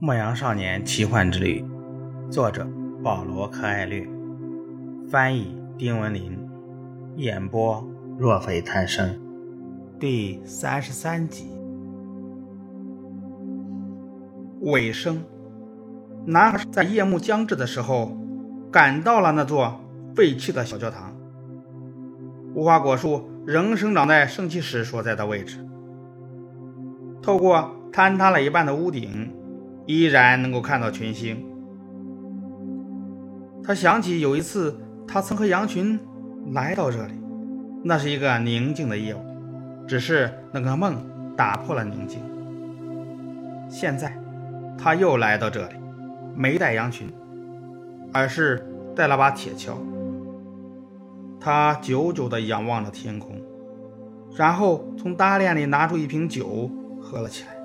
牧羊少年奇幻之旅，作者保罗·柯艾略，翻译丁文林，演播若非贪生，第三十三集。尾声，男孩在夜幕将至的时候，赶到了那座废弃的小教堂。无花果树仍生长在圣骑士所在的位置，透过坍塌了一半的屋顶。依然能够看到群星。他想起有一次，他曾和羊群来到这里，那是一个宁静的夜晚。只是那个梦打破了宁静。现在，他又来到这里，没带羊群，而是带了把铁锹。他久久地仰望着天空，然后从大链里拿出一瓶酒，喝了起来。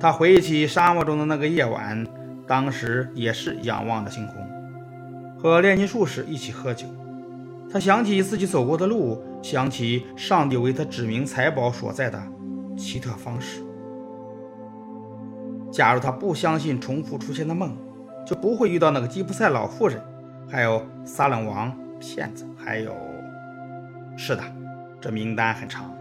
他回忆起沙漠中的那个夜晚，当时也是仰望着星空，和炼金术士一起喝酒。他想起自己走过的路，想起上帝为他指明财宝所在的奇特方式。假如他不相信重复出现的梦，就不会遇到那个吉普赛老妇人，还有撒冷王骗子，还有……是的，这名单很长，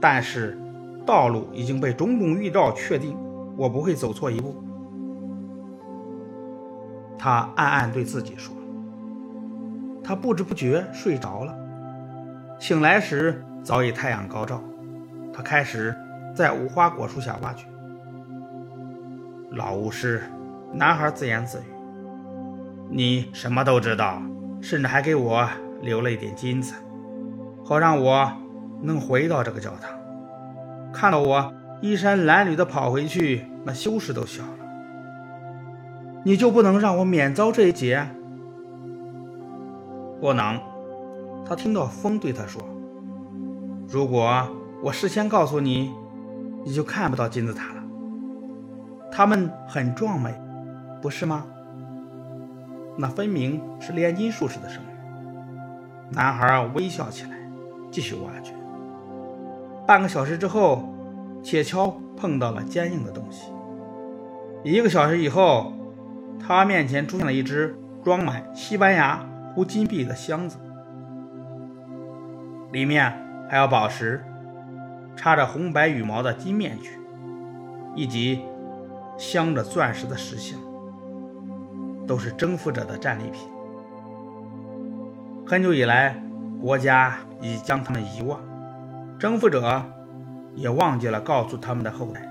但是。道路已经被种种预兆确定，我不会走错一步。他暗暗对自己说。他不知不觉睡着了，醒来时早已太阳高照。他开始在无花果树下挖掘。老巫师，男孩自言自语：“你什么都知道，甚至还给我留了一点金子，好让我能回到这个教堂。”看到我衣衫褴褛地跑回去，那羞耻都笑了。你就不能让我免遭这一劫？不能。他听到风对他说：“如果我事先告诉你，你就看不到金字塔了。它们很壮美，不是吗？”那分明是炼金术士的声音。男孩微笑起来，继续挖掘。半个小时之后，铁锹碰到了坚硬的东西。一个小时以后，他面前出现了一只装满西班牙镀金币的箱子，里面还有宝石、插着红白羽毛的金面具，以及镶着钻石的石像，都是征服者的战利品。很久以来，国家已将他们遗忘。征服者也忘记了告诉他们的后代。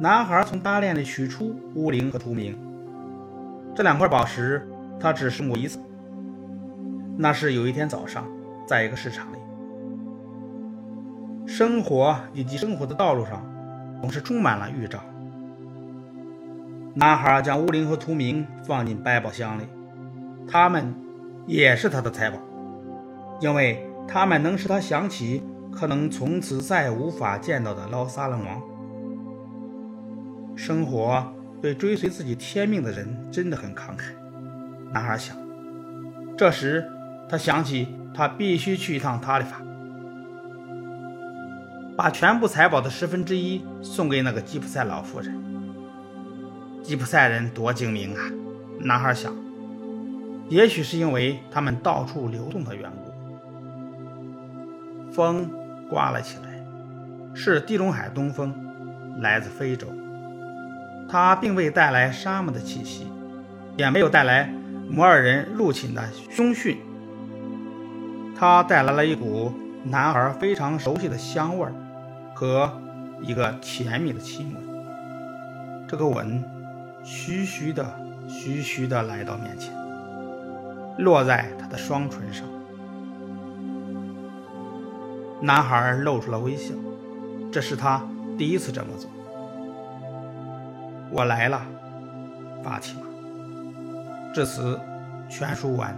男孩从搭链里取出乌灵和图明这两块宝石，他只使用过一次。那是有一天早上，在一个市场里，生活以及生活的道路上总是充满了预兆。男孩将乌灵和图明放进百宝箱里，他们也是他的财宝，因为。他们能使他想起可能从此再无法见到的捞撒冷王。生活对追随自己天命的人真的很慷慨，男孩想。这时，他想起他必须去一趟塔利法，把全部财宝的十分之一送给那个吉普赛老妇人。吉普赛人多精明啊！男孩想，也许是因为他们到处流动的缘故。风刮了起来，是地中海东风，来自非洲。它并未带来沙漠的气息，也没有带来摩尔人入侵的凶讯。它带来了一股男孩非常熟悉的香味儿和一个甜蜜的亲吻。这个吻，徐徐的、徐徐的来到面前，落在他的双唇上。男孩露出了微笑，这是他第一次这么做。我来了，法提玛。至此，全书完。